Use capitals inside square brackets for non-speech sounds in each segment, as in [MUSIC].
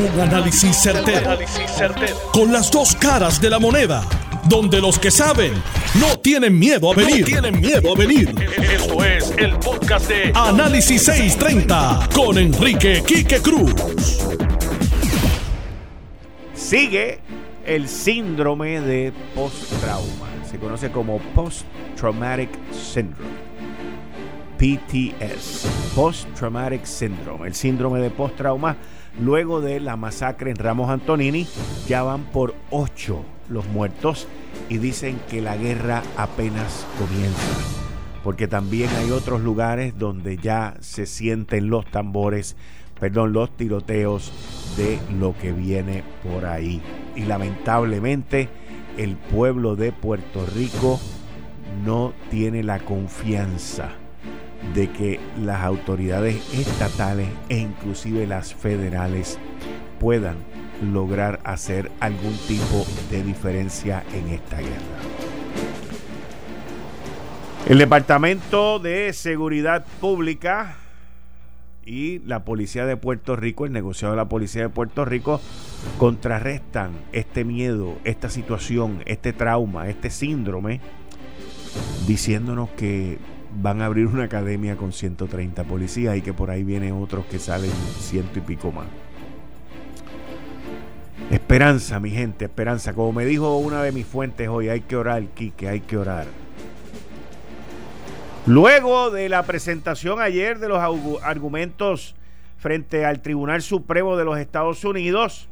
Un análisis certero, Con las dos caras de la moneda. Donde los que saben no tienen miedo a venir. tienen miedo a venir. Esto es el podcast de Análisis 630 con Enrique Quique Cruz. Sigue el síndrome de post-trauma. Se conoce como Post-Traumatic Syndrome. PTS, Post Traumatic Syndrome, el síndrome de post-trauma luego de la masacre en Ramos Antonini. Ya van por ocho los muertos y dicen que la guerra apenas comienza. Porque también hay otros lugares donde ya se sienten los tambores, perdón, los tiroteos de lo que viene por ahí. Y lamentablemente el pueblo de Puerto Rico no tiene la confianza de que las autoridades estatales e inclusive las federales puedan lograr hacer algún tipo de diferencia en esta guerra. El Departamento de Seguridad Pública y la Policía de Puerto Rico, el negociado de la Policía de Puerto Rico, contrarrestan este miedo, esta situación, este trauma, este síndrome, diciéndonos que van a abrir una academia con 130 policías y que por ahí vienen otros que salen ciento y pico más. Esperanza, mi gente, esperanza. Como me dijo una de mis fuentes hoy, hay que orar, Quique, hay que orar. Luego de la presentación ayer de los argumentos frente al Tribunal Supremo de los Estados Unidos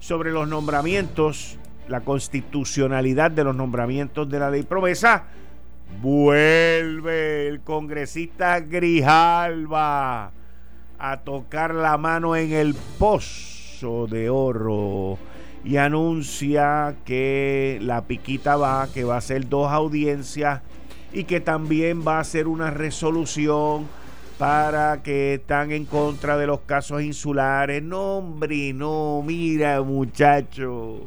sobre los nombramientos, la constitucionalidad de los nombramientos de la ley promesa, Vuelve el congresista Grijalva a tocar la mano en el pozo de oro y anuncia que la piquita va, que va a ser dos audiencias y que también va a ser una resolución para que están en contra de los casos insulares. No, hombre, no, mira, muchacho.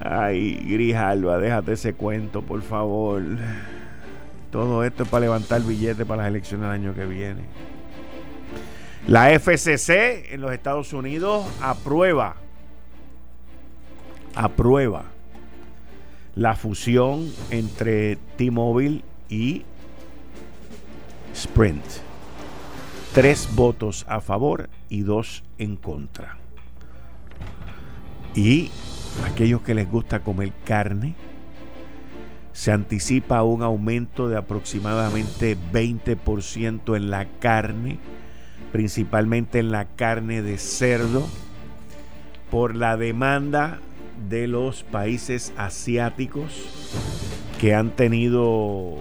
Ay, Grijalva, déjate ese cuento, por favor. Todo esto es para levantar billetes para las elecciones del año que viene. La FCC en los Estados Unidos aprueba, aprueba la fusión entre T-Mobile y Sprint. Tres votos a favor y dos en contra. Y aquellos que les gusta comer carne, se anticipa un aumento de aproximadamente 20% en la carne, principalmente en la carne de cerdo, por la demanda de los países asiáticos que han tenido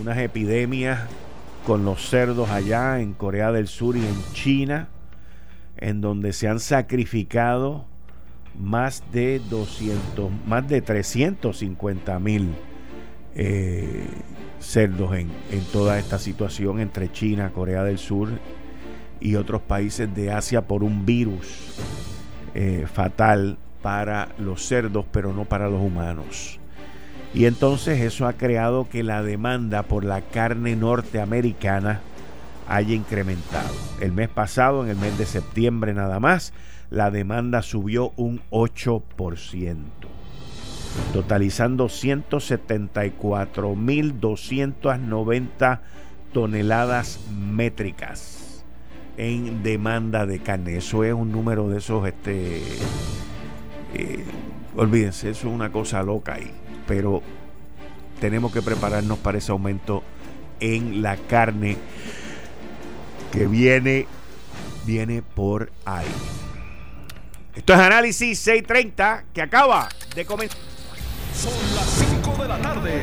unas epidemias con los cerdos allá en Corea del Sur y en China, en donde se han sacrificado más de 200, más de 350 mil eh, cerdos en, toda esta situación entre China, Corea del Sur y otros países de Asia por un virus eh, fatal para los cerdos, pero no para los humanos. Y entonces eso ha creado que la demanda por la carne norteamericana haya incrementado. El mes pasado, en el mes de septiembre nada más, la demanda subió un 8%, totalizando 174.290 toneladas métricas en demanda de carne. Eso es un número de esos, este, eh, olvídense, eso es una cosa loca ahí, pero tenemos que prepararnos para ese aumento en la carne que viene, viene por ahí. Esto es Análisis 630 que acaba de comenzar. Son las 5 de la tarde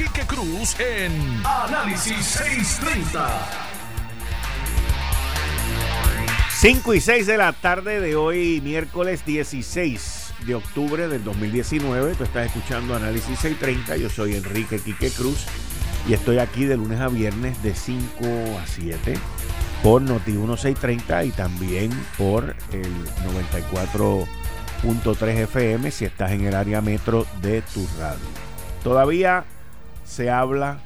Quique Cruz en Análisis 630. 5 y 6 de la tarde de hoy, miércoles 16 de octubre del 2019. Tú estás escuchando Análisis 630. Yo soy Enrique Quique Cruz y estoy aquí de lunes a viernes de 5 a 7 por Noti 1630 y también por el 94.3 FM si estás en el área metro de tu radio. Todavía se habla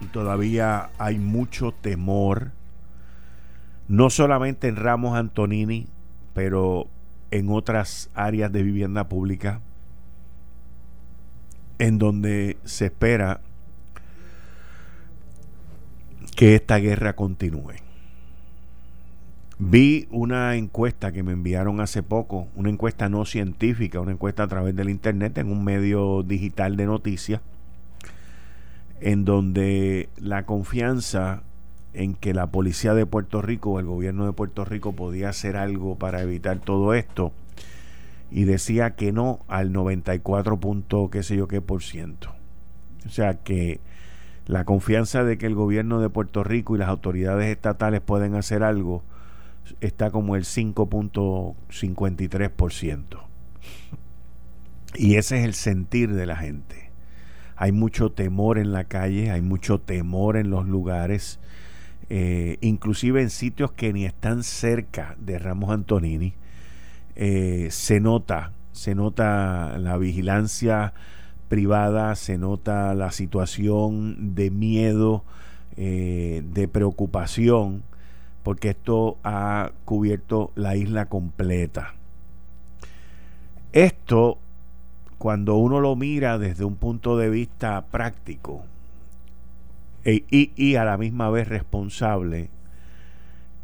y todavía hay mucho temor no solamente en Ramos Antonini, pero en otras áreas de vivienda pública, en donde se espera que esta guerra continúe. Vi una encuesta que me enviaron hace poco, una encuesta no científica, una encuesta a través del Internet en un medio digital de noticias, en donde la confianza en que la policía de Puerto Rico o el gobierno de Puerto Rico podía hacer algo para evitar todo esto y decía que no al 94 punto qué sé yo qué por ciento. O sea que la confianza de que el gobierno de Puerto Rico y las autoridades estatales pueden hacer algo está como el 5.53%. Y ese es el sentir de la gente. Hay mucho temor en la calle, hay mucho temor en los lugares eh, inclusive en sitios que ni están cerca de Ramos Antonini, eh, se nota, se nota la vigilancia privada, se nota la situación de miedo, eh, de preocupación, porque esto ha cubierto la isla completa. Esto, cuando uno lo mira desde un punto de vista práctico, e, y, a la misma vez responsable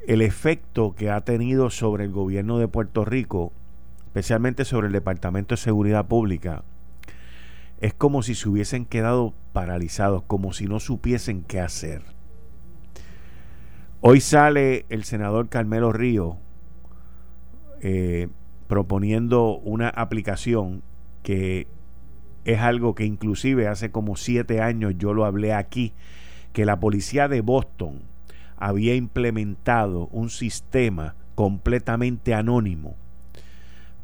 el efecto que ha tenido sobre el gobierno de Puerto Rico, especialmente sobre el Departamento de Seguridad Pública, es como si se hubiesen quedado paralizados, como si no supiesen qué hacer. Hoy sale el senador Carmelo Río eh, proponiendo una aplicación que es algo que inclusive hace como siete años yo lo hablé aquí que la policía de Boston había implementado un sistema completamente anónimo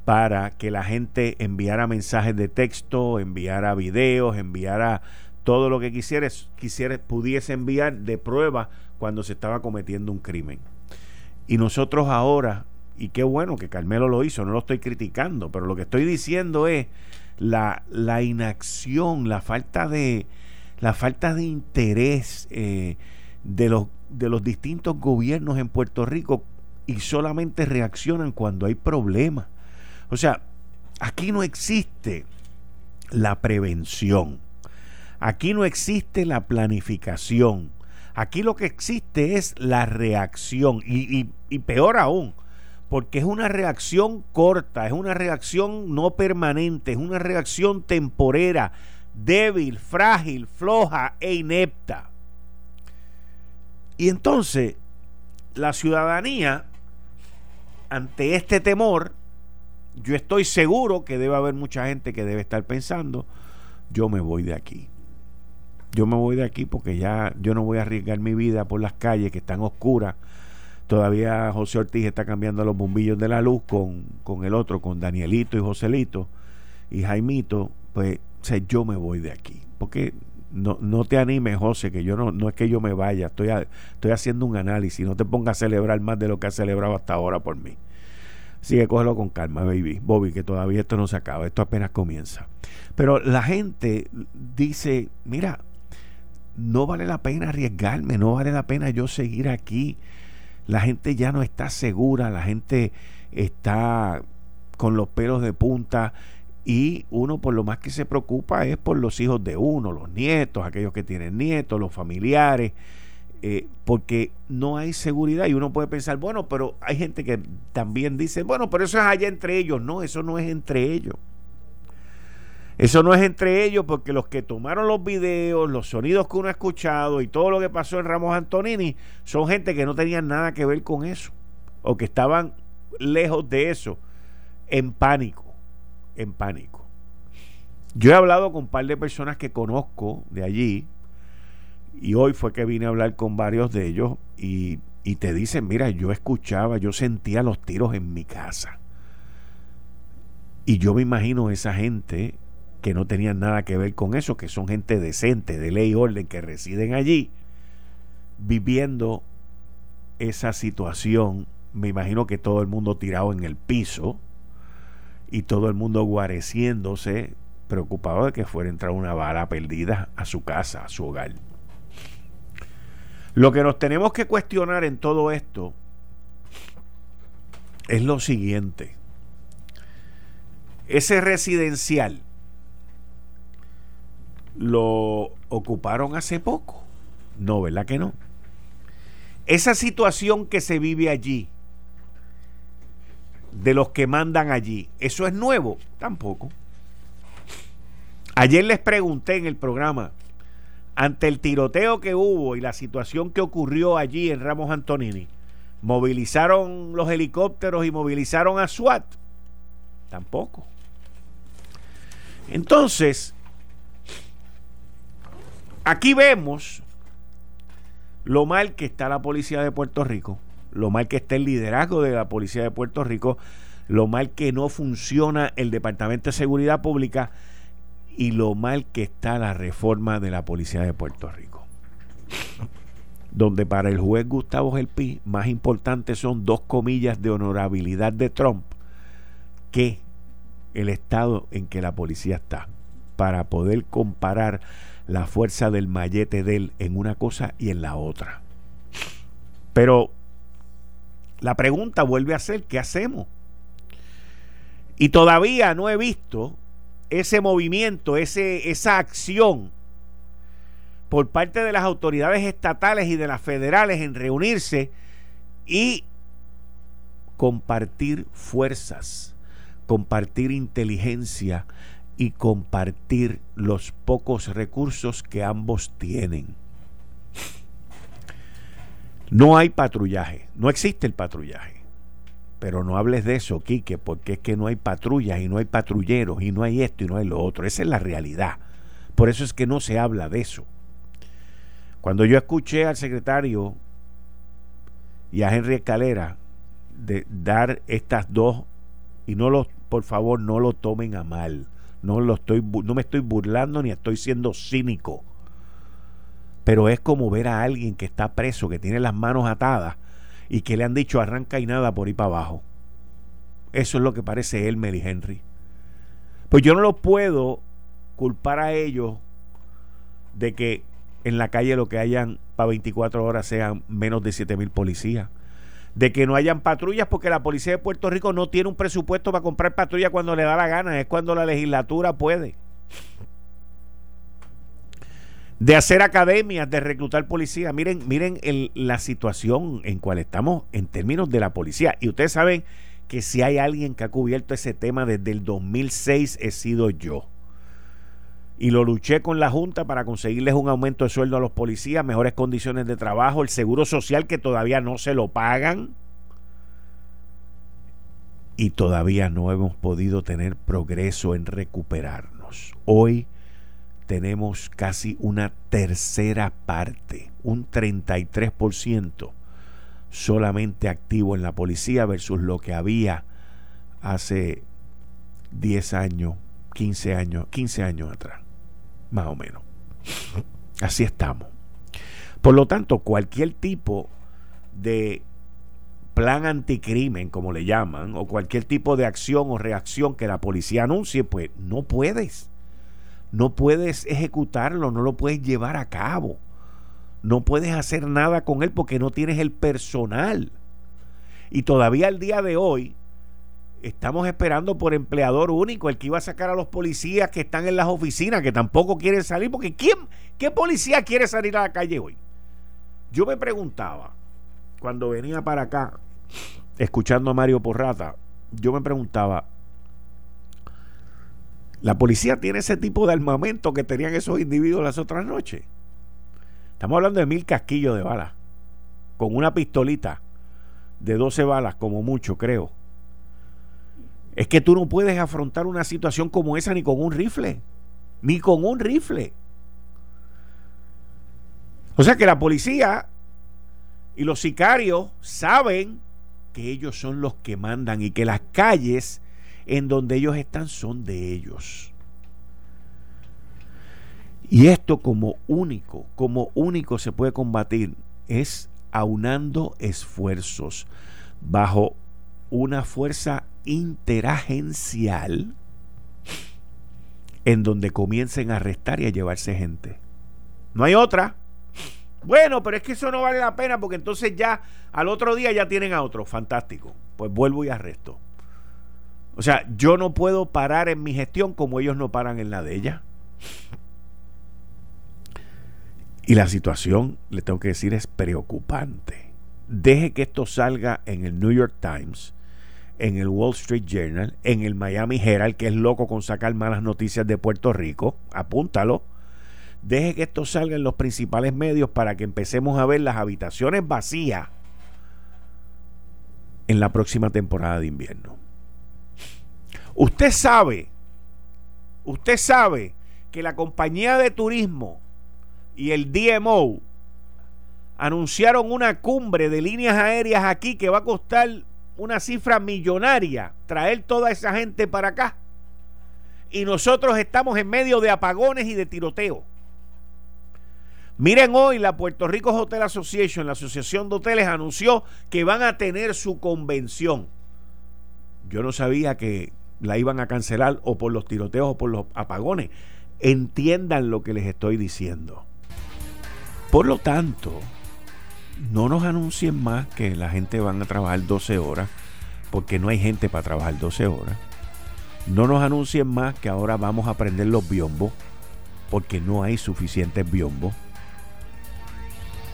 para que la gente enviara mensajes de texto, enviara videos, enviara todo lo que quisiera, quisiera pudiese enviar de prueba cuando se estaba cometiendo un crimen. Y nosotros ahora, y qué bueno que Carmelo lo hizo, no lo estoy criticando, pero lo que estoy diciendo es la, inacción, la falta de, la falta de interés eh, de, los, distintos gobiernos en Puerto Rico y solamente reaccionan cuando hay problemas. O sea, aquí no existe la prevención. Aquí no existe la planificación. Aquí lo que existe es la reacción. Y, peor aún, porque es una reacción corta, es una reacción no permanente, es una reacción temporera, débil, frágil, floja e inepta. Y entonces, la ciudadanía, ante este temor, yo estoy seguro que debe haber mucha gente que debe estar pensando, yo me voy de aquí. Yo me voy de aquí porque ya yo no voy a arriesgar mi vida por las calles que están oscuras. Todavía José Ortiz está cambiando los bombillos de la luz con, con el otro, con Danielito y Joselito y Jaimito. Pues o yo me voy de aquí. Porque no, no te animes, José, que yo no, no es que yo me vaya, estoy, estoy haciendo un análisis, no te pongas a celebrar más de lo que has celebrado hasta ahora por mí. Así que cógelo con calma, baby. Bobby, que todavía esto no se acaba, esto apenas comienza. Pero la gente dice, mira, no vale la pena arriesgarme, no vale la pena yo seguir aquí. La gente ya no está segura, la gente está con los pelos de punta y uno por lo más que se preocupa es por los hijos de uno, los nietos, aquellos que tienen nietos, los familiares, eh, porque no hay seguridad y uno puede pensar, bueno, pero hay gente que también dice, bueno, pero eso es allá entre ellos, no, eso no es entre ellos. Eso no es entre ellos porque los que tomaron los videos, los sonidos que uno ha escuchado y todo lo que pasó en Ramos Antonini son gente que no tenían nada que ver con eso o que estaban lejos de eso, en pánico en pánico. Yo he hablado con un par de personas que conozco de allí y hoy fue que vine a hablar con varios de ellos y y te dicen, mira, yo escuchaba, yo sentía los tiros en mi casa. Y yo me imagino esa gente que no tenían nada que ver con eso, que son gente decente, de ley y orden, que residen allí, viviendo esa situación. Me imagino que todo el mundo tirado en el piso y todo el mundo guareciéndose, preocupado de que fuera a entrar una bala perdida a su casa, a su hogar. Lo que nos tenemos que cuestionar en todo esto es lo siguiente. Ese residencial lo ocuparon hace poco. No, ¿verdad que no? Esa situación que se vive allí, de los que mandan allí, ¿eso es nuevo? Tampoco. Ayer les pregunté en el programa, ante el tiroteo que hubo y la situación que ocurrió allí en Ramos Antonini, ¿movilizaron los helicópteros y movilizaron a SWAT? Tampoco. Entonces, aquí vemos lo mal que está la policía de Puerto Rico, lo mal que está el liderazgo de la policía de Puerto Rico, lo mal que no funciona el Departamento de Seguridad Pública y lo mal que está la reforma de la policía de Puerto Rico. Donde para el juez Gustavo Gelpi más importantes son dos comillas de honorabilidad de Trump que el estado en que la policía está para poder comparar la fuerza del mallete de él en una cosa y en la otra. Pero la pregunta vuelve a ser, ¿qué hacemos? Y todavía no he visto ese movimiento, ese, esa acción por parte de las autoridades estatales y de las federales en reunirse y compartir fuerzas, compartir inteligencia y compartir los pocos recursos que ambos tienen. No hay patrullaje, no existe el patrullaje. Pero no hables de eso, Quique, porque es que no hay patrullas y no hay patrulleros y no hay esto y no hay lo otro. Esa es la realidad. Por eso es que no se habla de eso. Cuando yo escuché al secretario y a Henry Escalera de dar estas dos, y no los, por favor, no lo tomen a mal. No, lo estoy, no me estoy burlando ni estoy siendo cínico. Pero es como ver a alguien que está preso, que tiene las manos atadas y que le han dicho arranca y nada por ir para abajo. Eso es lo que parece Elmer y Henry. Pues yo no lo puedo culpar a ellos de que en la calle lo que hayan para 24 horas sean menos de 7 mil policías. De que no hayan patrullas porque la policía de Puerto Rico no tiene un presupuesto para comprar patrullas cuando le da la gana, es cuando la legislatura puede de hacer academias, de reclutar policía. Miren, miren la situación en cual estamos en términos de la policía. Y ustedes saben que si hay alguien que ha cubierto ese tema desde el 2006 he sido yo. Y lo luché con la Junta para conseguirles un aumento de sueldo a los policías, mejores condiciones de trabajo, el seguro social que todavía no se lo pagan. Y todavía no hemos podido tener progreso en recuperarnos. Hoy tenemos casi una tercera parte, un 33% solamente activo en la policía versus lo que había hace 10 años, 15 años, 15 años atrás, más o menos. Así estamos. Por lo tanto, cualquier tipo de plan anticrimen, como le llaman, o cualquier tipo de acción o reacción que la policía anuncie, pues no puedes no puedes ejecutarlo, no lo puedes llevar a cabo. No puedes hacer nada con él porque no tienes el personal. Y todavía al día de hoy estamos esperando por empleador único, el que iba a sacar a los policías que están en las oficinas, que tampoco quieren salir, porque ¿quién, ¿qué policía quiere salir a la calle hoy? Yo me preguntaba, cuando venía para acá, escuchando a Mario Porrata, yo me preguntaba, la policía tiene ese tipo de armamento que tenían esos individuos las otras noches. Estamos hablando de mil casquillos de balas, con una pistolita de 12 balas, como mucho, creo. Es que tú no puedes afrontar una situación como esa ni con un rifle, ni con un rifle. O sea que la policía Y los sicarios saben que ellos son los que mandan y que las calles en donde ellos están son de ellos. Y esto como único, como único se puede combatir es aunando esfuerzos bajo una fuerza interagencial en donde comiencen a arrestar y a llevarse gente. No hay otra. Bueno, pero es que eso no vale la pena porque entonces ya al otro día ya tienen a otro. Fantástico. Pues vuelvo y arresto. O sea, yo no puedo parar en mi gestión como ellos no paran en la de ella. Y la situación, le tengo que decir, es preocupante. Deje que esto salga en el New York Times, en el Wall Street Journal, en el Miami Herald, que es loco con sacar malas noticias de Puerto Rico. Apúntalo. Deje que esto salga en los principales medios para que empecemos a ver las habitaciones vacías en la próxima temporada de invierno. Usted sabe, usted sabe que la compañía de turismo y el DMO anunciaron una cumbre de líneas aéreas aquí que va a costar una cifra millonaria traer toda esa gente para acá. Y nosotros estamos en medio de apagones y de tiroteo. Miren hoy la Puerto Rico Hotel Association, la Asociación de Hoteles, anunció que van a tener su convención. Yo no sabía que la iban a cancelar o por los tiroteos o por los apagones. Entiendan lo que les estoy diciendo. Por lo tanto, no nos anuncien más que la gente van a trabajar 12 horas, porque no hay gente para trabajar 12 horas. No nos anuncien más que ahora vamos a prender los biombos, porque no hay suficientes biombos.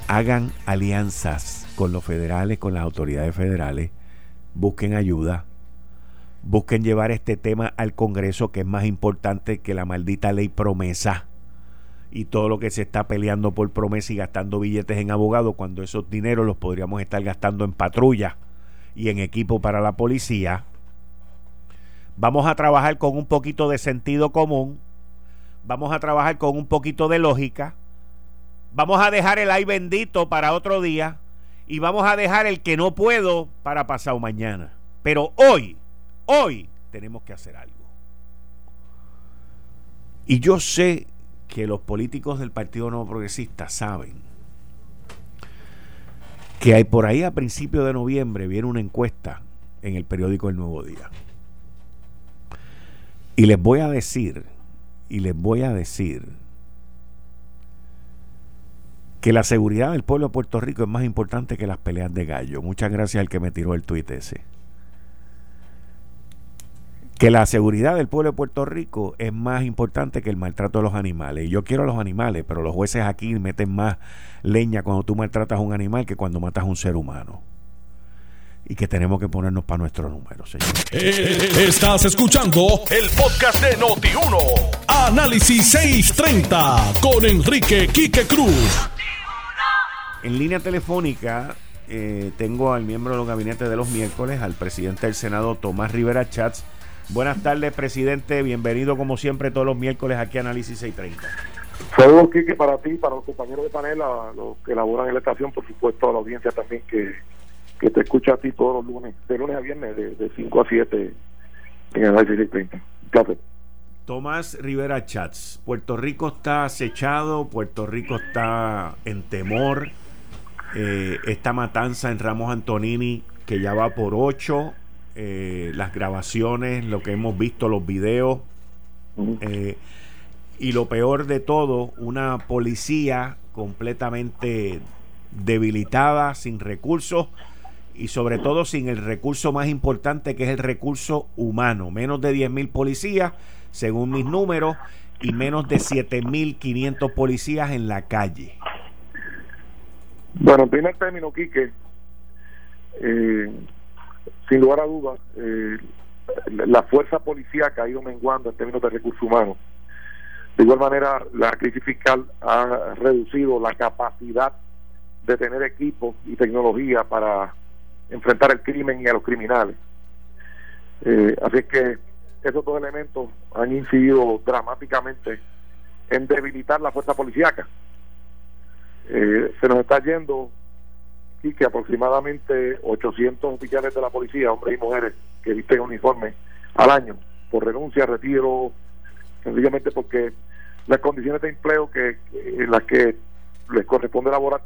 Hagan alianzas con los federales, con las autoridades federales, busquen ayuda, busquen llevar este tema al Congreso, que es más importante que la maldita ley promesa y todo lo que se está peleando por promesa y gastando billetes en abogados, cuando esos dineros los podríamos estar gastando en patrulla y en equipo para la policía. Vamos a trabajar con un poquito de sentido común, vamos a trabajar con un poquito de lógica, vamos a dejar el ay bendito para otro día y vamos a dejar el que no puedo para pasado mañana. Pero hoy, hoy tenemos que hacer algo. Y yo sé que los políticos del Partido Nuevo Progresista saben que hay por ahí a principios de noviembre viene una encuesta en el periódico El Nuevo Día. Y les voy a decir, y les voy a decir que la seguridad del pueblo de Puerto Rico es más importante que las peleas de gallo. Muchas gracias al que me tiró el tuit ese que la seguridad del pueblo de Puerto Rico es más importante que el maltrato de los animales. Y yo quiero a los animales, pero los jueces aquí meten más leña cuando tú maltratas a un animal que cuando matas a un ser humano. Y que tenemos que ponernos para nuestro número, señor. Eh, estás escuchando el podcast de Noti1. Análisis 630 con Enrique Quique Cruz. En línea telefónica eh, tengo al miembro de los gabinetes de los miércoles, al presidente del Senado, Tomás Rivera Chats Buenas tardes, presidente. Bienvenido, como siempre, todos los miércoles aquí a Análisis 630. Saludos, Kike, para ti, para los compañeros de panel, a los que laboran en la estación, por supuesto, a la audiencia también que, que te escucha a ti todos los lunes, de lunes a viernes, de, 5 a 7 en Análisis 630. Gracias. Tomás Rivera Chats, Puerto Rico está acechado, Puerto Rico está en temor. Eh, esta matanza en Ramos Antonini, que ya va por 8, eh, las grabaciones, lo que hemos visto, los videos. Eh, y lo peor de todo, una policía completamente debilitada, sin recursos y sobre todo sin el recurso más importante que es el recurso humano. Menos de 10.000 policías, según mis números, y menos de 7.500 policías en la calle. Bueno, en primer término, Quique, eh, sin lugar a dudas, eh, la fuerza policíaca ha ido menguando en términos de recursos humanos. De igual manera, la crisis fiscal ha reducido la capacidad de tener equipos y tecnología para enfrentar el crimen y a los criminales. Eh, así que esos dos elementos han incidido dramáticamente en debilitar la fuerza policíaca. Eh, se nos está yendo y que aproximadamente 800 oficiales de la policía, hombres y mujeres, que visten uniforme al año, por renuncia, retiro, sencillamente porque las condiciones de empleo que en las que les corresponde elaborar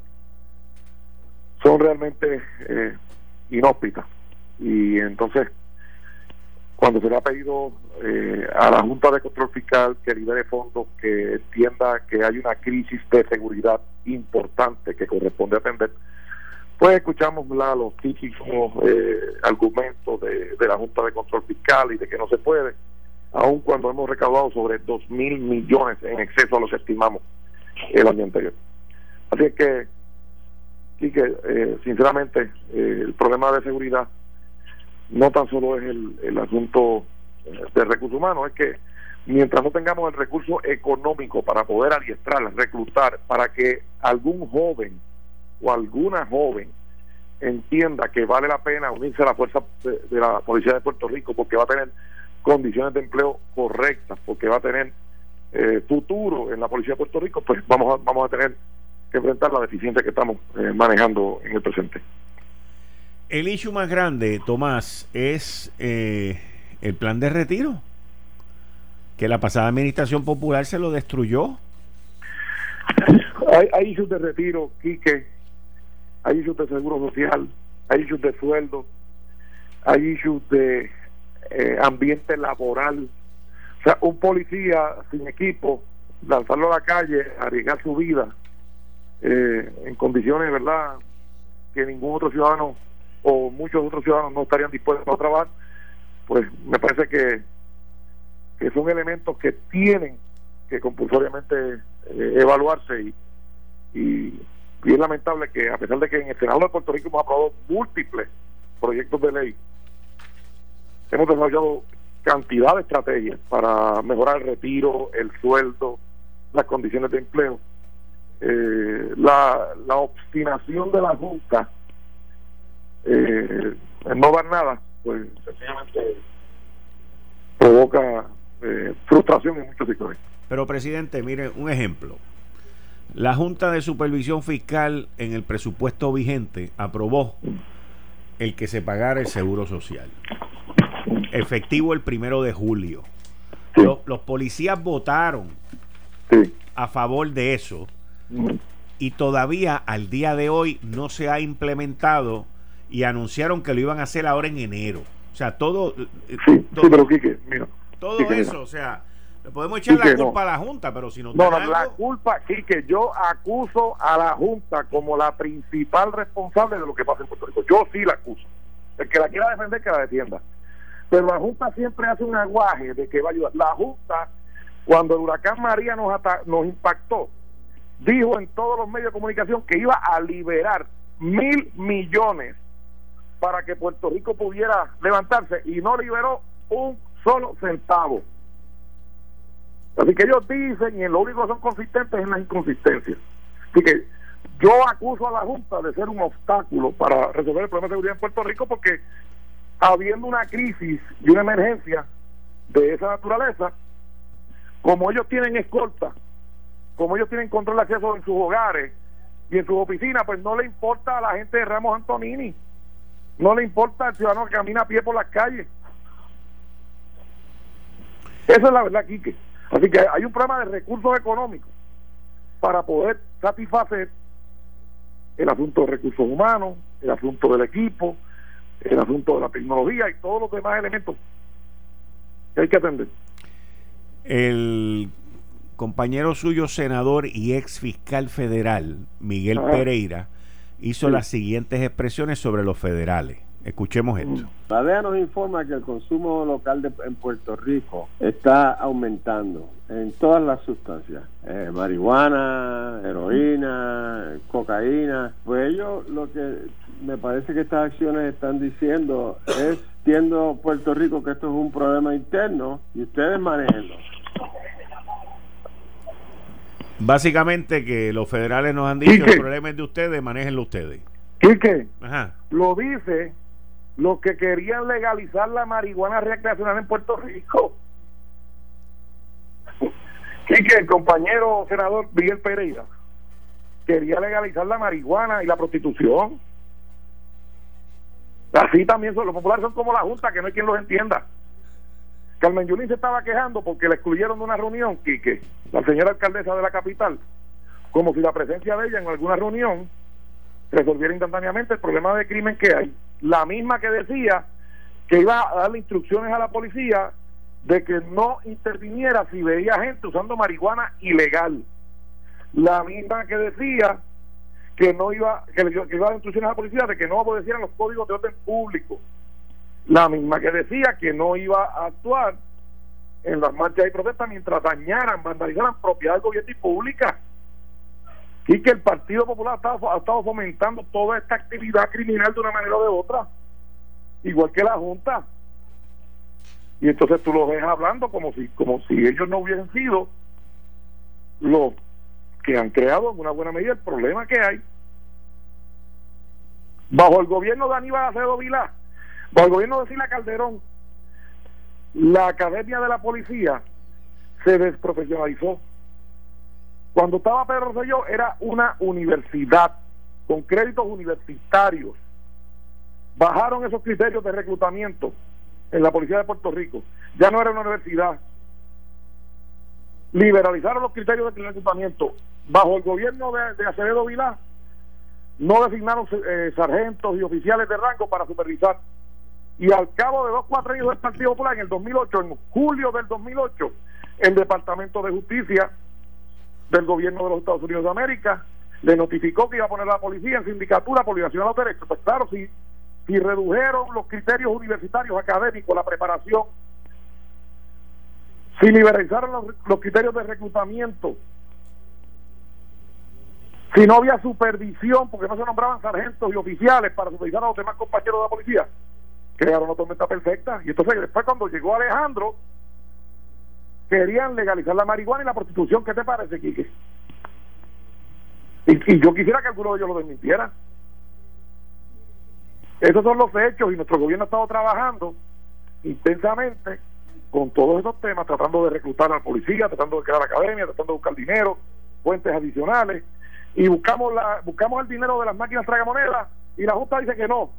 son realmente eh, inhóspitas. Y entonces, cuando se le ha pedido eh, a la Junta de Control Fiscal que libere fondos, que entienda que hay una crisis de seguridad importante que corresponde atender, pues escuchamos los típicos eh, argumentos de, la Junta de Control Fiscal y de que no se puede, aun cuando hemos recaudado sobre 2 mil millones en exceso a lo que estimamos el año anterior. Así que, sí que eh, sinceramente, eh, el problema de seguridad no tan solo es el, el asunto de recursos humanos, es que mientras no tengamos el recurso económico para poder adiestrar, reclutar, para que algún joven o alguna joven entienda que vale la pena unirse a la fuerza de, la policía de Puerto Rico porque va a tener condiciones de empleo correctas, porque va a tener eh, futuro en la policía de Puerto Rico, pues vamos a, vamos a tener que enfrentar la deficiencia que estamos eh, manejando en el presente. El issue más grande, Tomás, es eh, el plan de retiro, que la pasada administración popular se lo destruyó. Hay, hay issues de retiro, Quique, hay issues de seguro social, hay issues de sueldo, hay issues de eh, ambiente laboral. O sea, un policía sin equipo, lanzarlo a la calle, arriesgar su vida eh, en condiciones, ¿verdad?, que ningún otro ciudadano o muchos otros ciudadanos no estarían dispuestos a trabajar, pues me parece que, que son elementos que tienen que compulsoriamente eh, evaluarse y y es lamentable que a pesar de que en el Senado de Puerto Rico hemos aprobado múltiples proyectos de ley, hemos desarrollado cantidad de estrategias para mejorar el retiro, el sueldo, las condiciones de empleo. Eh, la, obstinación de la Junta eh, no dar nada, pues sencillamente provoca eh, frustración en muchos sectores. Pero presidente, mire, un ejemplo. La Junta de Supervisión Fiscal en el presupuesto vigente aprobó el que se pagara el seguro social. Efectivo el primero de julio. Los, policías votaron a favor de eso y todavía al día de hoy no se ha implementado y anunciaron que lo iban a hacer ahora en enero. O sea, todo... Eh, sí, pero mira. Todo eso, o sea le podemos echar la culpa a la Junta, pero si no No, no la culpa, sí, que yo acuso a la Junta como la principal responsable de lo que pasa en Puerto Rico. Yo sí la acuso. El que la quiera defender, que la defienda. Pero la Junta siempre hace un aguaje de que va a ayudar. La Junta, cuando el huracán María nos, nos impactó, dijo en todos los medios de comunicación que iba a liberar mil millones para que Puerto Rico pudiera levantarse y no liberó un solo centavo. Así que ellos dicen y lo único que son consistentes es las inconsistencias. Así que yo acuso a la Junta de ser un obstáculo para resolver el problema de seguridad en Puerto Rico porque habiendo una crisis y una emergencia de esa naturaleza, como ellos tienen escolta, como ellos tienen control de acceso en sus hogares y en sus oficinas, pues no le importa a la gente de Ramos Antonini, no le importa al ciudadano que camina a pie por las calles. Esa es la verdad, Quique. Así que hay un problema de recursos económicos para poder satisfacer el asunto de recursos humanos, el asunto del equipo, el asunto de la tecnología y todos los demás elementos que hay que atender. El compañero suyo, senador y ex fiscal federal, Miguel Pereira, hizo las siguientes expresiones sobre los federales. Escuchemos esto. La DEA nos informa que el consumo local de, en Puerto Rico está aumentando en todas las sustancias, eh, marihuana, heroína, cocaína. Pues ellos lo que me parece que estas acciones están diciendo es, entiendo Puerto Rico que esto es un problema interno y ustedes manejenlo. Básicamente que los federales nos han dicho el problema es de ustedes, manéjenlo ustedes. qué? Lo dice los que querían legalizar la marihuana recreacional en Puerto Rico. [LAUGHS] Y que el compañero senador Miguel Pereira quería legalizar la marihuana y la prostitución. Así también son los populares son como la Junta, que no hay quien los entienda. Carmen Yulín se estaba quejando porque le excluyeron de una reunión, Quique, la señora alcaldesa de la capital, como si la presencia de ella en alguna reunión resolviera instantáneamente el problema de crimen que hay. La misma que decía que iba a darle instrucciones a la policía de que no interviniera si veía gente usando marihuana ilegal. La misma que decía que no iba que, iba a dar instrucciones a la policía de que no obedecieran los códigos de orden público. La misma que decía que no iba a actuar en las marchas y protestas mientras dañaran, vandalizaran propiedad del gobierno y pública. Y que el Partido Popular ha estado fomentando toda esta actividad criminal de una manera o de otra, igual que la Junta. Y entonces tú los ves hablando como si, como si ellos no hubiesen sido los que han creado en una buena medida el problema que hay. Bajo el gobierno de Aníbal Acevedo Vilá, bajo el gobierno de Sila Calderón, la Academia de la Policía se desprofesionalizó. Cuando estaba Pedro Rosselló era una universidad con créditos universitarios. Bajaron esos criterios de reclutamiento en la Policía de Puerto Rico. Ya no era una universidad. Liberalizaron los criterios de reclutamiento. Bajo el gobierno de, Acevedo Vilá, no designaron eh, sargentos y oficiales de rango para supervisar. Y al cabo de dos, cuatro años del Partido Popular, en el 2008, en julio del 2008, el Departamento de Justicia del gobierno de los Estados Unidos de América le notificó que iba a poner la policía en sindicatura por violación a los derechos. Pues claro, si si redujeron los criterios universitarios académicos, la preparación, si liberalizaron los, criterios de reclutamiento, si no había supervisión, porque no se nombraban sargentos y oficiales para supervisar a los demás compañeros de la policía, crearon una tormenta perfecta. Y entonces después cuando llegó Alejandro, querían legalizar la marihuana y la prostitución. ¿Qué te parece, Quique? Y, yo quisiera que alguno de ellos lo desmintiera. Esos son los hechos y nuestro gobierno ha estado trabajando intensamente con todos esos temas, tratando de reclutar a la policía, tratando de crear academia, tratando de buscar dinero, fuentes adicionales, y buscamos la buscamos el dinero de las máquinas tragamonedas y la Junta dice que no.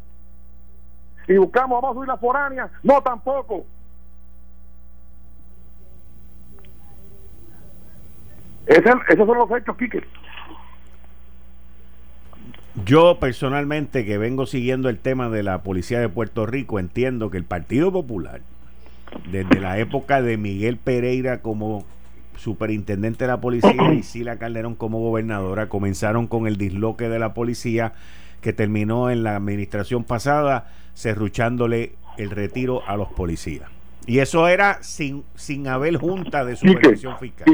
Y buscamos, vamos a subir la foránea, no tampoco. Esos son los hechos, Quique. Yo personalmente que vengo siguiendo el tema de la policía de Puerto Rico, entiendo que el Partido Popular, desde la época de Miguel Pereira como superintendente de la policía y Sila Calderón como gobernadora, comenzaron con el disloque de la policía que terminó en la administración pasada cerruchándole el retiro a los policías. Y eso era sin, sin haber junta de supervisión fiscal.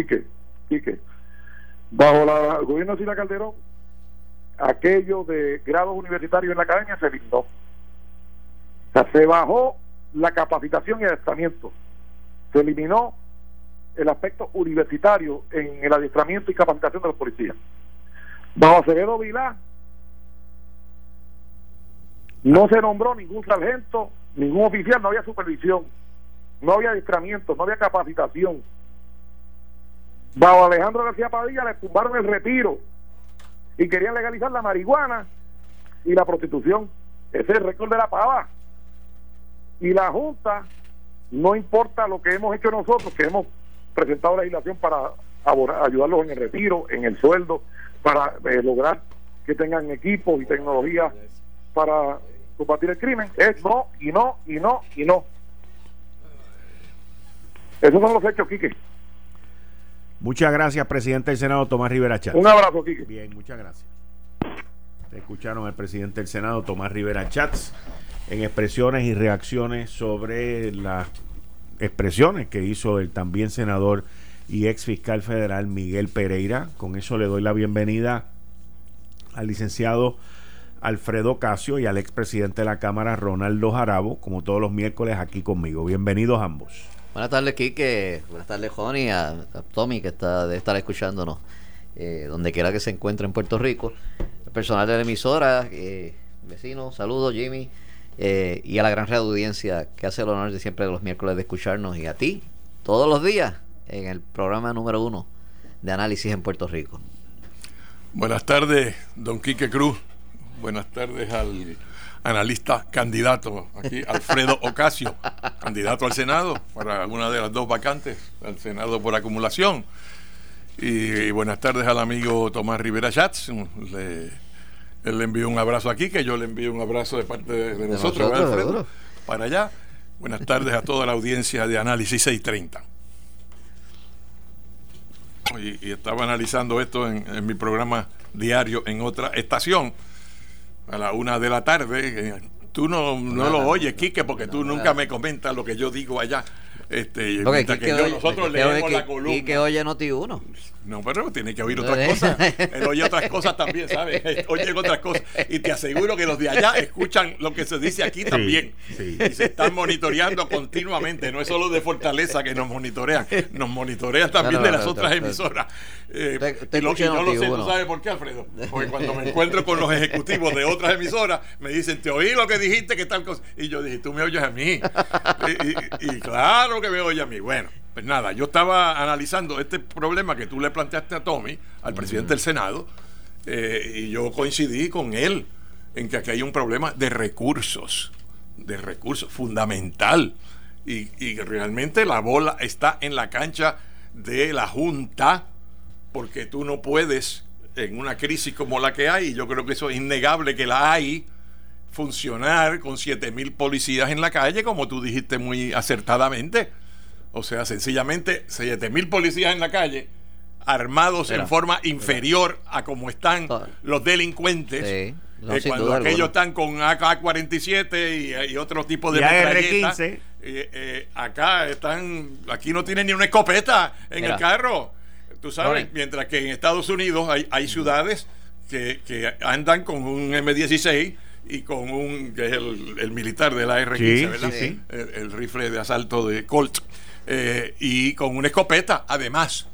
Bajo la, el gobierno de Sila Calderón aquello de grados universitarios en la academia se eliminó. O sea, se bajó la capacitación y adiestramiento. Se eliminó el aspecto universitario en el adiestramiento y capacitación de los policías. Bajo Acevedo Vilá no se nombró ningún sargento, ningún oficial, no había supervisión, no había adiestramiento, no había capacitación. Bajo Alejandro García Padilla le tumbaron el retiro y querían legalizar la marihuana y la prostitución. Ese es el récord de la pava. Y la Junta, no importa lo que hemos hecho nosotros, que hemos presentado legislación para ayudarlos en el retiro, en el sueldo, para eh, lograr que tengan equipos y tecnología para combatir el crimen, es no, y no, y no, y no. Esos son los hechos, Quique. Muchas gracias, presidente del Senado, Tomás Rivera Chats. Un abrazo, Kiki. Bien, muchas gracias. Escucharon al presidente del Senado, Tomás Rivera Chats, en expresiones y reacciones sobre las expresiones que hizo el también senador y ex fiscal federal Miguel Pereira. Con eso le doy la bienvenida al licenciado Alfredo Casio y al expresidente de la Cámara Ronaldo Jarabo, como todos los miércoles aquí conmigo. Bienvenidos ambos. Buenas tardes, Kike. Buenas tardes, Joni. A, Tommy, que está de estar escuchándonos eh, donde quiera que se encuentre en Puerto Rico. El personal de la emisora, eh, vecinos, saludos, Jimmy. Eh, y a la gran red audiencia que hace el honor de siempre los miércoles de escucharnos. Y a ti, todos los días, en el programa número uno de análisis en Puerto Rico. Buenas tardes, don Quique Cruz. Buenas tardes al, analista candidato aquí, Alfredo Ocasio, candidato al Senado para una de las dos vacantes, al Senado por acumulación. Y, buenas tardes al amigo Tomás Rivera Schatz. Le, él le envió un abrazo aquí, que yo le envío un abrazo de parte de, nosotros, Alfredo, para allá. Buenas tardes a toda la audiencia de Análisis 630. Y, estaba analizando esto en mi programa diario en otra estación a la una de la tarde. Tú no, no lo oyes, Quique, porque tú nunca me comentas lo que yo digo allá. Este, que, yo, nosotros leemos la columna. Y que oye Noti uno. No, pero tiene que oír otras cosas. Él oye otras cosas también, ¿sabes? [LAUGHS] Oye otras cosas. Y te aseguro que los de allá escuchan lo que se dice aquí también. Y se están monitoreando continuamente. No es solo de Fortaleza que nos monitorean, nos monitorean también de las otras emisoras. Eh, y, lo, no lo sé, ¿tú sabes por qué, Alfredo? Porque cuando me encuentro con los ejecutivos de otras emisoras, me dicen, te oí lo que dijiste, que tal cosa. Y yo dije, tú me oyes a mí. y claro que me oye a mí. Bueno, pues nada, yo estaba analizando este problema que tú le planteaste a Tommy, al presidente del Senado, eh, y yo coincidí con él en que aquí hay un problema de recursos, de recursos, fundamental. Y, y realmente la bola está en la cancha de la Junta, porque tú no puedes, en una crisis como la que hay, y yo creo que eso es innegable que la hay, funcionar con 7 mil policías en la calle, como tú dijiste muy acertadamente. O sea, sencillamente 7 mil policías en la calle, armados en forma inferior a como están los delincuentes. Eh, cuando aquellos están con AK-47 y, otro tipo de metralletas. Eh, eh, acá están, aquí no tienen ni una escopeta en el carro. Tú sabes, mientras que en Estados Unidos hay, hay ciudades que, que andan con un M16 y con un, que es el, militar de la R-15, ¿verdad? El, rifle de asalto de Colt, eh, y con una escopeta, además,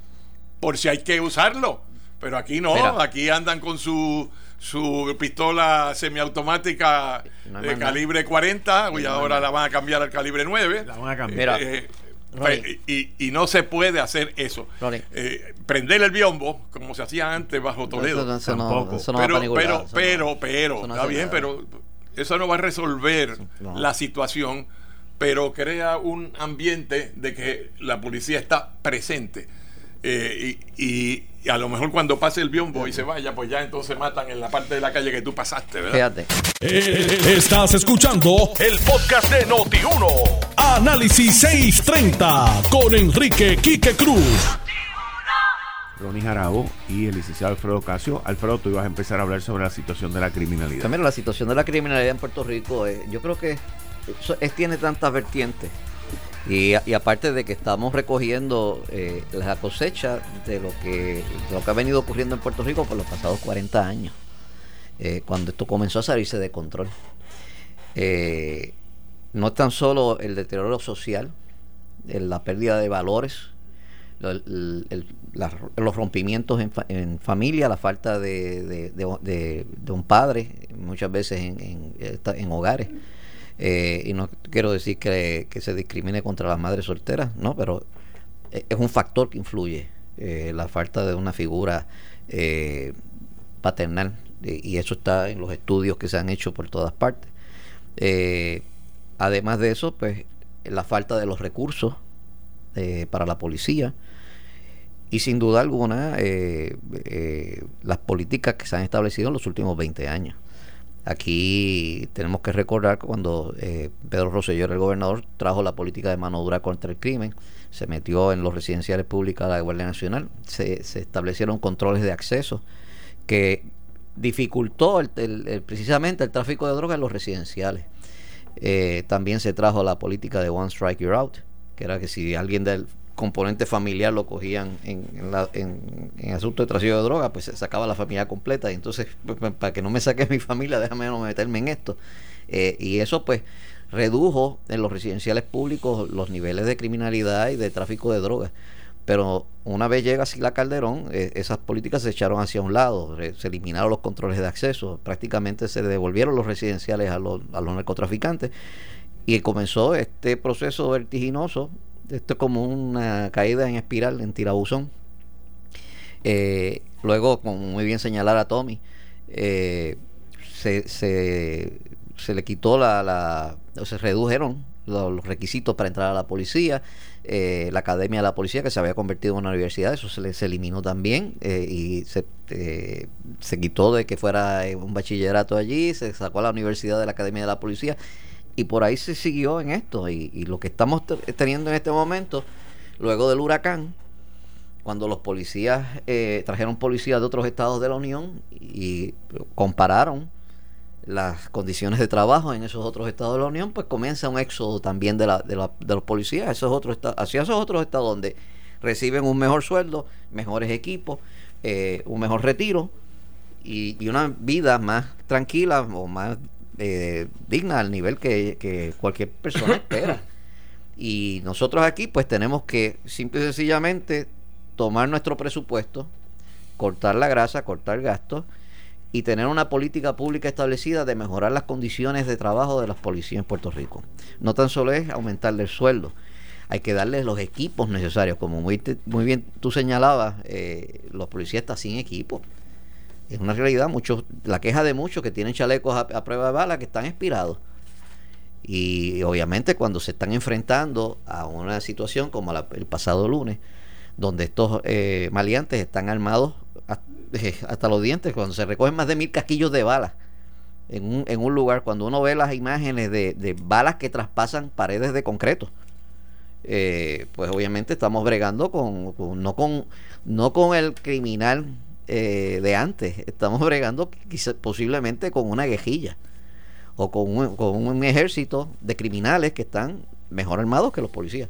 por si hay que usarlo. Pero aquí no, aquí andan con su, su pistola semiautomática de calibre 40, y ahora la van a cambiar al calibre 9. La van a cambiar. Eh, pues, y, no se puede hacer eso. Eh, prender el biombo, como se hacía antes bajo Toledo. pero, pero, pero, pero, está bien, pero eso no va a resolver la situación, pero crea un ambiente de que la policía está presente. Eh, y, a lo mejor cuando pase el biombo y se vaya, pues ya entonces matan en la parte de la calle que tú pasaste, ¿verdad? Fíjate. Eh, estás escuchando el podcast de Noti1. Análisis 630 con Enrique Quique Cruz. Ronnie Jarabo y el licenciado Alfredo Casio. Alfredo, tú ibas a empezar a hablar sobre la situación de la criminalidad. También la situación de la criminalidad en Puerto Rico, eh, yo creo que es, tiene tantas vertientes. Y, aparte de que estamos recogiendo eh, la cosecha de lo, que, lo que ha venido ocurriendo en Puerto Rico por los pasados 40 años, eh, cuando esto comenzó a salirse de control. no es tan solo el deterioro social, la pérdida de valores, los rompimientos en, familia, la falta de, un padre, muchas veces en, en, hogares. Eh, y no quiero decir que, se discrimine contra las madres solteras, no, pero e, es un factor que influye, eh, la falta de una figura eh, paternal, y eso está en los estudios que se han hecho por todas partes. además de eso, pues la falta de los recursos para la policía, y sin duda alguna eh, eh, las políticas que se han establecido en los últimos 20 años. Aquí tenemos que recordar cuando eh, Pedro Rosselló, el gobernador, trajo la política de mano dura contra el crimen, se metió en los residenciales públicos de la Guardia Nacional, se, establecieron controles de acceso que dificultó precisamente el tráfico de drogas en los residenciales. también se trajo la política de One Strike You're Out, que era que si alguien del componente familiar lo cogían en, en, en, asunto de trasiego de droga, pues se sacaba la familia completa. Y entonces, pues, pues, para que no me saque [LAUGHS] mi familia, déjame no meterme en esto. Eh, y eso, pues, redujo en los residenciales públicos los niveles de criminalidad y de tráfico de drogas. Pero una vez llega Sila Calderón, eh, esas políticas se echaron hacia un lado, se eliminaron los controles de acceso, prácticamente se devolvieron los residenciales a los, a los narcotraficantes y comenzó este proceso vertiginoso esto es como una caída en espiral, en tirabuzón. Eh, luego, como muy bien señalara Tommy, eh, se, se le quitó la, la o se redujeron los, requisitos para entrar a la policía, eh, la academia de la policía que se había convertido en una universidad, eso se, le, se eliminó también eh, y se, eh, se quitó de que fuera un bachillerato allí, se sacó a la universidad de la academia de la policía y por ahí se siguió en esto y, y lo que estamos teniendo en este momento, luego del huracán, cuando los policías trajeron policías de otros estados de la Unión y compararon las condiciones de trabajo en esos otros estados de la Unión, pues comienza un éxodo también de, la, de, la, de los policías esos otros hacia esos otros estados donde reciben un mejor sueldo, mejores equipos, eh, un mejor retiro y, y, una vida más tranquila o más eh, digna al nivel que, que cualquier persona [LAUGHS] espera. Y nosotros aquí pues tenemos que simple y sencillamente tomar nuestro presupuesto, cortar la grasa, cortar gastos, y tener una política pública establecida de mejorar las condiciones de trabajo de las policías en Puerto Rico. No tan solo es aumentarle el sueldo, hay que darles los equipos necesarios. Como muy, muy bien tú señalabas, eh, los policías están sin equipo. Es una realidad, muchos, la queja de muchos que tienen chalecos a, prueba de bala que están expirados. Y obviamente cuando se están enfrentando a una situación como el pasado lunes, donde estos eh, maleantes están armados hasta los dientes, cuando se recogen más de mil casquillos de balas en un, lugar, cuando uno ve las imágenes de, balas que traspasan paredes de concreto, eh, pues obviamente estamos bregando con, no con no con el criminal eh, de antes, estamos bregando posiblemente con una guejilla o con un, con un ejército de criminales que están mejor armados que los policías,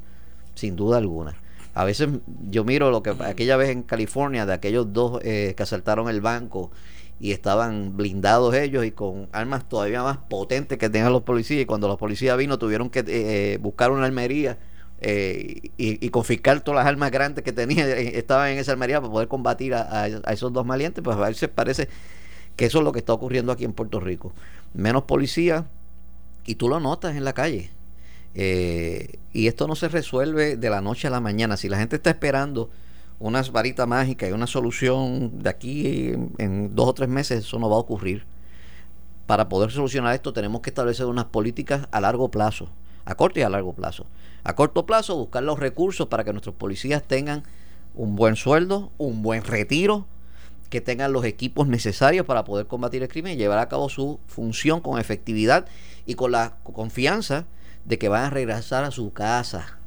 sin duda alguna. A veces yo miro lo que aquella vez en California de aquellos dos eh, que asaltaron el banco y estaban blindados ellos y con armas todavía más potentes que tenían los policías y cuando los policías vino tuvieron que eh, buscar una almería eh, y, confiscar todas las armas grandes que tenían [LAUGHS] estaban en esa almería para poder combatir a, esos dos malientes pues a veces parece que eso es lo que está ocurriendo aquí en Puerto Rico menos policía y tú lo notas en la calle eh, y esto no se resuelve de la noche a la mañana. Si la gente está esperando una varita mágica y una solución de aquí en, dos o tres meses, eso no va a ocurrir. Para poder solucionar esto tenemos que establecer unas políticas a largo plazo, a corto y a largo plazo. A corto plazo buscar los recursos para que nuestros policías tengan un buen sueldo, un buen retiro, que tengan los equipos necesarios para poder combatir el crimen y llevar a cabo su función con efectividad y con la confianza de que van a regresar a su casa,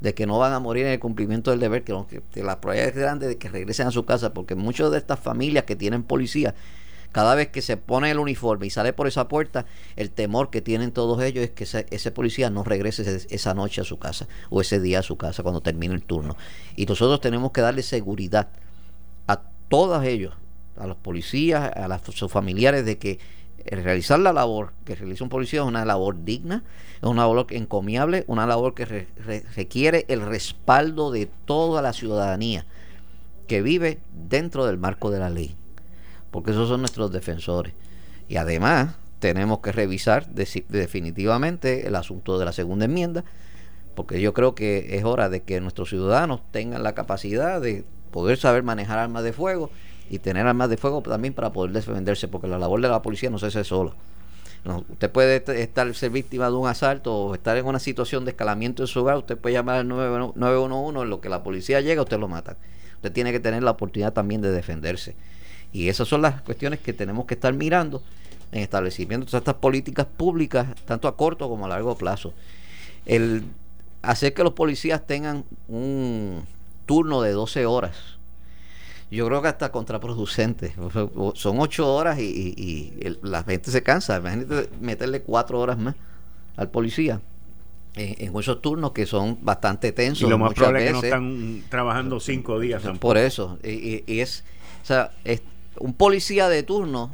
de que no van a morir en el cumplimiento del deber, que, que la probabilidad es grande de que regresen a su casa, porque muchas de estas familias que tienen policía, cada vez que se pone el uniforme y sale por esa puerta, el temor que tienen todos ellos es que ese, policía no regrese esa noche a su casa o ese día a su casa cuando termine el turno. Y nosotros tenemos que darle seguridad a todos ellos, a los policías, a sus familiares, de que realizar la labor que realiza un policía es una labor digna, es una labor encomiable, una labor que requiere el respaldo de toda la ciudadanía que vive dentro del marco de la ley, porque esos son nuestros defensores. Y además tenemos que revisar definitivamente el asunto de la segunda enmienda, porque yo creo que es hora de que nuestros ciudadanos tengan la capacidad de poder saber manejar armas de fuego y tener armas de fuego también para poder defenderse, porque la labor de la policía no se hace solo. usted puede estar ser víctima de un asalto o estar en una situación de escalamiento en su hogar, usted puede llamar al 911, en lo que la policía llega, usted lo mata. Usted tiene que tener la oportunidad también de defenderse. Y esas son las cuestiones que tenemos que estar mirando en establecimiento de estas políticas públicas, tanto a corto como a largo plazo. El hacer que los policías tengan un turno de 12 horas yo creo que hasta contraproducente. [LAUGHS] Son ocho horas y, la gente se cansa. Imagínate meterle cuatro horas más al policía en, esos turnos que son bastante tensos. Y lo más probable es que no están trabajando cinco días. Por eso. Y, es, o sea, es un policía de turno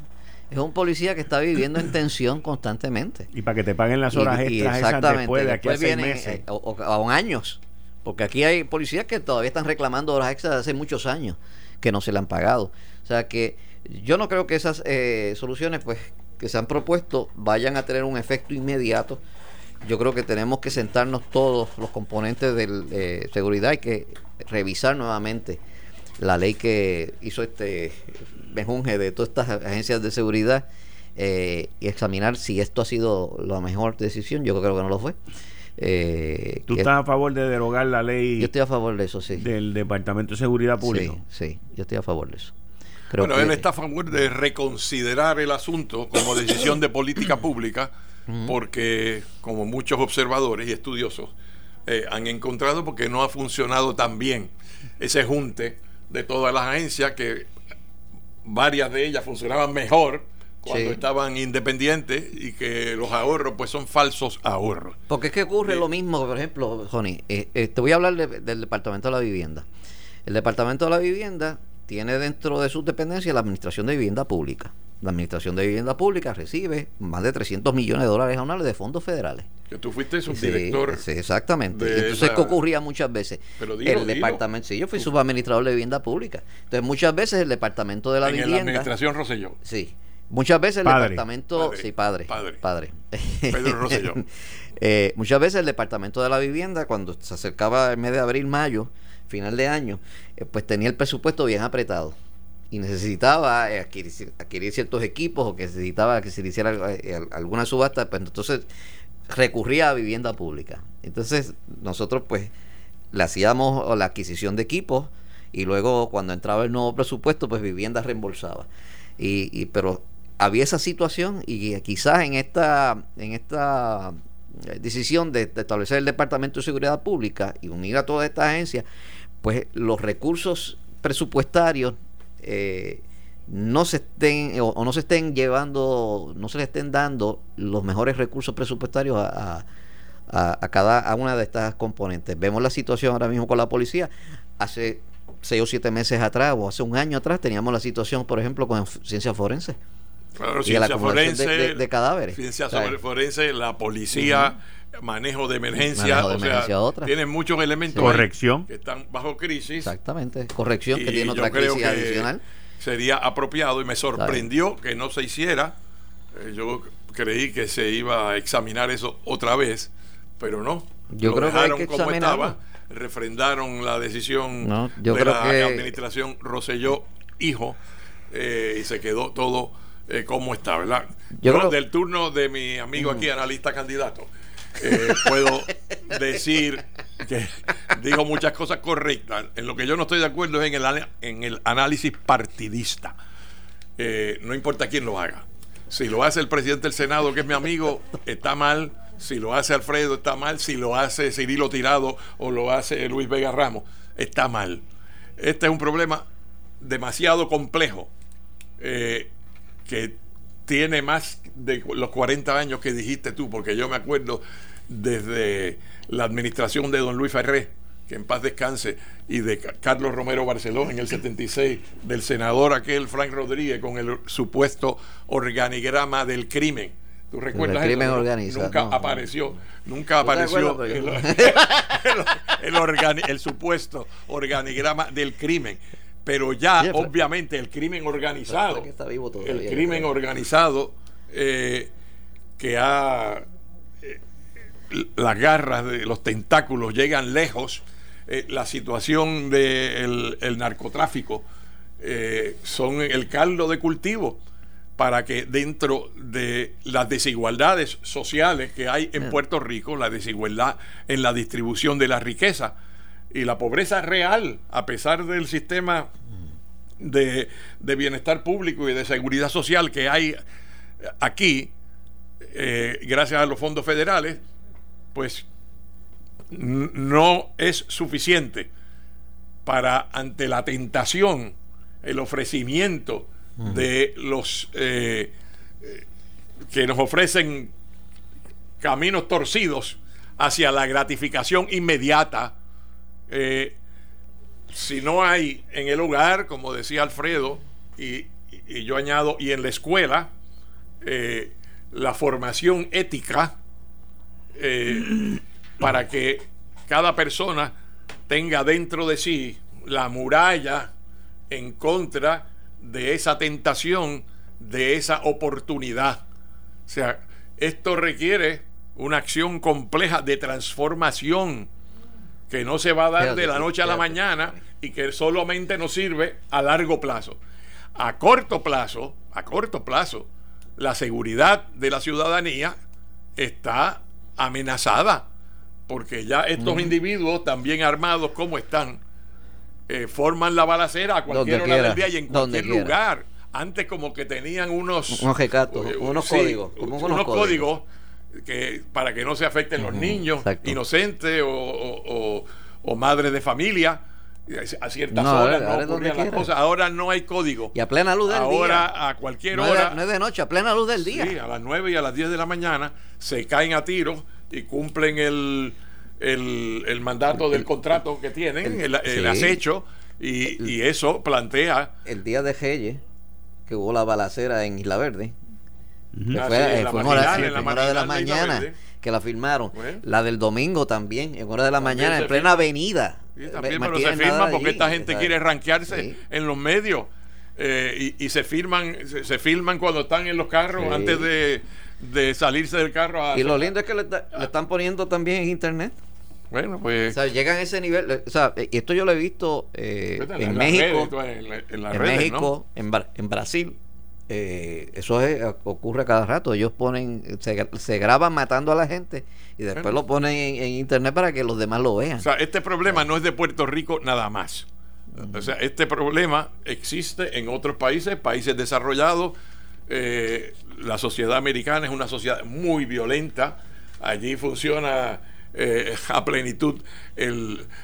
es un policía que está viviendo en tensión constantemente. Y para que te paguen las horas extras esas después de aquí a seis meses. Eh, o, a años. Porque aquí hay policías que todavía están reclamando horas extras de hace muchos años que no se le han pagado. O sea que yo no creo que esas eh, soluciones pues que se han propuesto vayan a tener un efecto inmediato. Yo creo que tenemos que sentarnos todos los componentes de eh, seguridad y que revisar nuevamente la ley que hizo este mejunje de todas estas agencias de seguridad eh, y examinar si esto ha sido la mejor decisión. Yo creo que no lo fue. Eh, ¿Tú estás a favor de derogar la ley? Yo estoy a favor de eso, sí. Del Departamento de Seguridad Pública. Sí, sí, yo estoy a favor de eso. bueno, él está a favor de reconsiderar el asunto como decisión de política [COUGHS] pública, porque como muchos observadores y estudiosos eh, han encontrado, porque no ha funcionado tan bien ese junte de todas las agencias, que varias de ellas funcionaban mejor cuando estaban independientes y que los ahorros pues son falsos ahorros. Porque es que ocurre lo mismo, por ejemplo, Johnny, eh, eh, te voy a hablar del Departamento de la Vivienda. El Departamento de la Vivienda tiene dentro de sus dependencias la Administración de Vivienda Pública. La Administración de Vivienda Pública recibe más de 300 millones de dólares anuales de fondos federales. Que tú fuiste subdirector. Sí, exactamente. Entonces, ¿qué ocurría muchas veces? Pero el departamento, sí, yo fui subadministrador de vivienda pública. Entonces, muchas veces el Departamento de la Vivienda. En la Administración Rosselló. Sí Muchas veces el departamento. sí, padre. Padre. Pedro Rosselló. [LAUGHS] Eh, muchas veces el departamento de la vivienda, cuando se acercaba el mes de abril, mayo, final de año, eh, pues tenía el presupuesto bien apretado y necesitaba eh, adquirir, ciertos equipos o que necesitaba que se hiciera alguna subasta, pues entonces recurría a vivienda pública. Entonces nosotros pues le hacíamos la adquisición de equipos y luego cuando entraba el nuevo presupuesto pues vivienda reembolsaba. Y, y, pero había esa situación y quizás en esta, en esta eh, decisión de, establecer el Departamento de Seguridad Pública y unir a toda esta agencia, pues los recursos presupuestarios eh, no se estén o, no se estén llevando, no se le estén dando los mejores recursos presupuestarios a, a, cada a una de estas componentes. Vemos la situación ahora mismo con la policía. Hace seis o siete meses atrás o hace un año atrás teníamos la situación, por ejemplo, con ciencia forense. Claro, ciencia forense, de, cadáveres. Ciencia forense, la policía, manejo de emergencia, o sea, tienen muchos elementos corrección que están bajo crisis. Exactamente, corrección que tiene otra crisis adicional. Sería apropiado y me sorprendió que no se hiciera. Eh, yo creí que se iba a examinar eso otra vez, pero no. Yo creo que, hay que como estaba, refrendaron la decisión de la administración Roselló hijo eh, y se quedó todo eh, como está, ¿verdad? Yo, del turno de mi amigo aquí, analista candidato, eh, puedo decir que digo muchas cosas correctas. En lo que yo no estoy de acuerdo es en el, en el análisis partidista. Eh, no importa quién lo haga. Si lo hace el presidente del Senado, que es mi amigo, está mal. Si lo hace Alfredo, está mal. Si lo hace Cirilo Tirado o lo hace Luis Vega Ramos, está mal. Este es un problema demasiado complejo. Eh, que tiene más de los 40 años que dijiste tú, porque yo me acuerdo desde la administración de don Luis Ferré, que en paz descanse, y de Carlos Romero Barceló en el 76, del senador aquel Frank Rodríguez con el supuesto organigrama del crimen. ¿Tú recuerdas el crimen organizado. Nunca apareció, nunca apareció el, [LAUGHS] el supuesto organigrama del crimen pero ya obviamente el crimen organizado, el crimen organizado eh, que ha eh, las garras de los tentáculos llegan lejos, eh, la situación del el narcotráfico son el caldo de cultivo para que dentro de las desigualdades sociales que hay en Puerto Rico, la desigualdad en la distribución de la riqueza, y la pobreza real, a pesar del sistema de, bienestar público y de seguridad social que hay aquí, eh, gracias a los fondos federales, pues no es suficiente para, ante la tentación, el ofrecimiento de los eh, que nos ofrecen caminos torcidos hacia la gratificación inmediata eh, si no hay en el hogar, como decía Alfredo, y, yo añado, y en la escuela, eh, la formación ética eh, para que cada persona tenga dentro de sí la muralla en contra de esa tentación, de esa oportunidad. O sea, esto requiere una acción compleja de transformación que no se va a dar de la noche a la mañana y que solamente nos sirve a largo plazo. A corto plazo, a corto plazo, la seguridad de la ciudadanía está amenazada, porque ya estos individuos, también armados como están, eh, forman la balacera a cualquier hora del día y en cualquier lugar. Antes como que tenían unos... Unos eh, unos códigos. unos, códigos. Que para que no se afecten los niños inocentes o, o madres de familia a ciertas horas no Ahora no hay código. Y a plena luz del día. Ahora a cualquier hora. no es de noche, a plena luz del día. Sí, a las 9 y a las 10 de la mañana se caen a tiros y cumplen el, el, mandato del contrato que tienen, el, acecho, y, eso plantea. El día de Gelle, que hubo la balacera en Isla Verde. Ah, fue, en hora, de la mañana que la firmaron. La del domingo también, en hora de la mañana, en plena avenida también, pero se firma porque esta gente quiere rankearse en los medios. Eh, y, se firman se, filman cuando están en los carros antes de, salirse del carro. y lo lindo es que le, están poniendo también en internet. Bueno, pues. O sea, llegan a ese nivel. O sea, y esto yo lo he visto eh, en, México, en, México, en, Brasil. Eh, eso ocurre cada rato. Ellos ponen, se, graban matando a la gente y después lo ponen en, internet para que los demás lo vean. O sea, este problema no es de Puerto Rico nada más. O sea, este problema existe en otros países, países desarrollados. Eh, la sociedad americana es una sociedad muy violenta. Allí funciona eh, a plenitud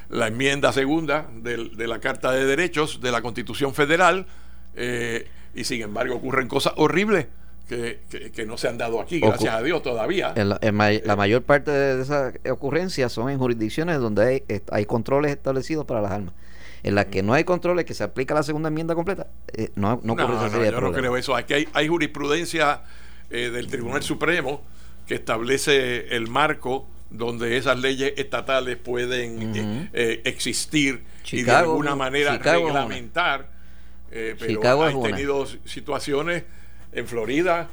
la enmienda segunda de la Carta de Derechos de la Constitución Federal y sin embargo ocurren cosas horribles que, que, no se han dado aquí, gracias a Dios todavía. la mayor parte de esas ocurrencias son en jurisdicciones donde hay, hay controles establecidos para las armas. En las que no hay controles, que se aplica la segunda enmienda completa, eh, no, no ocurre no, no, yo no creo eso. Aquí hay, hay jurisprudencia eh, del Tribunal Supremo que establece el marco donde esas leyes estatales pueden eh, existir y de alguna manera reglamentar eh, pero hay tenido situaciones en Florida,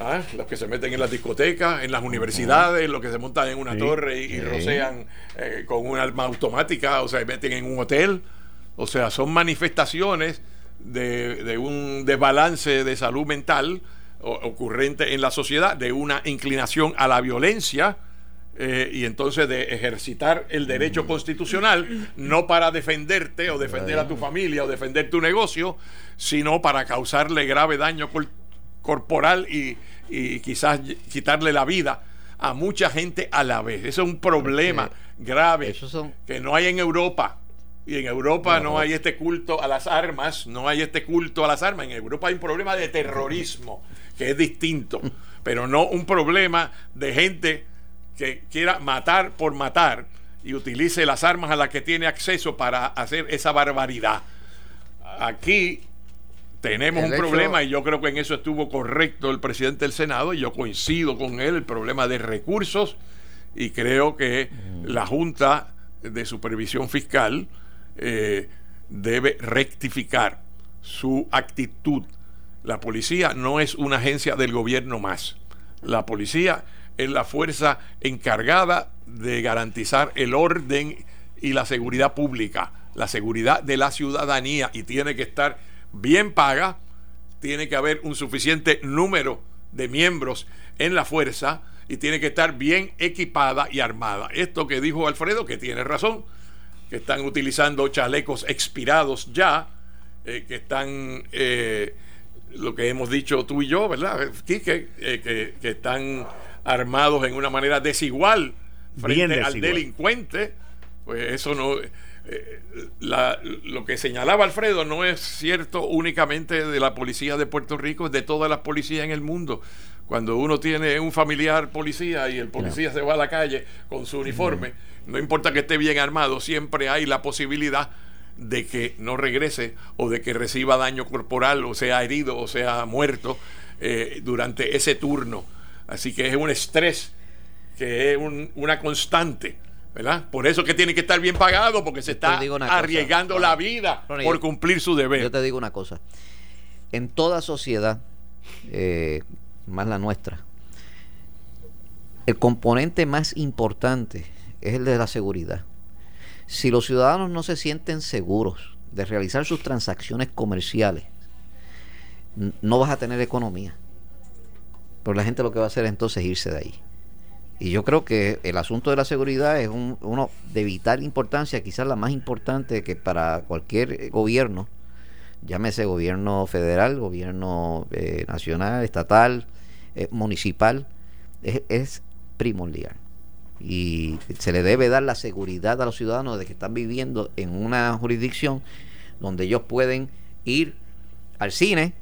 ¿ah? los que se meten en las discotecas, en las universidades, los que se montan en una torre y, rocean eh, con un arma automática o se meten en un hotel. O sea, son manifestaciones de, un desbalance de salud mental ocurrente en la sociedad, de una inclinación a la violencia eh, y entonces de ejercitar el derecho constitucional, no para defenderte o defender a tu familia o defender tu negocio, sino para causarle grave daño corporal y, quizás quitarle la vida a mucha gente a la vez. Eso es un problema grave que no hay en Europa. Y en Europa no, hay este culto a las armas, no hay este culto a las armas. En Europa hay un problema de terrorismo, que es distinto, [LAUGHS] pero no un problema de gente que quiera matar por matar y utilice las armas a las que tiene acceso para hacer esa barbaridad. Aquí tenemos un problema y yo creo que en eso estuvo correcto el presidente del Senado y yo coincido con él, el problema de recursos y creo que la Junta de Supervisión Fiscal eh, debe rectificar su actitud. La policía no es una agencia del gobierno más. La policía es la fuerza encargada de garantizar el orden y la seguridad pública, la seguridad de la ciudadanía y tiene que estar bien paga, tiene que haber un suficiente número de miembros en la fuerza y tiene que estar bien equipada y armada. Esto que dijo Alfredo, que tiene razón, que están utilizando chalecos expirados ya, eh, que están, eh, lo que hemos dicho tú y yo, ¿verdad? que, eh, que están armados en una manera desigual frente al delincuente, pues eso no... Eh, lo que señalaba Alfredo no es cierto únicamente de la policía de Puerto Rico, es de todas las policías en el mundo. Cuando uno tiene un familiar policía y el policía se va a la calle con su uniforme, no importa que esté bien armado, siempre hay la posibilidad de que no regrese o de que reciba daño corporal o sea herido o sea muerto eh, durante ese turno Así que es un estrés que es una constante. ¿verdad? Por eso que tiene que estar bien pagado, porque se está arriesgando la vida por cumplir su deber. Yo te digo una cosa. En toda sociedad, eh, más la nuestra, el componente más importante es el de la seguridad. Si los ciudadanos no se sienten seguros de realizar sus transacciones comerciales, no vas a tener economía pero la gente lo que va a hacer entonces es irse de ahí. Y yo creo que el asunto de la seguridad es uno de vital importancia, quizás la más importante que para cualquier gobierno, llámese gobierno federal, gobierno eh, nacional, estatal, eh, municipal, es, es primordial. Y se le debe dar la seguridad a los ciudadanos de que están viviendo en una jurisdicción donde ellos pueden ir al cine,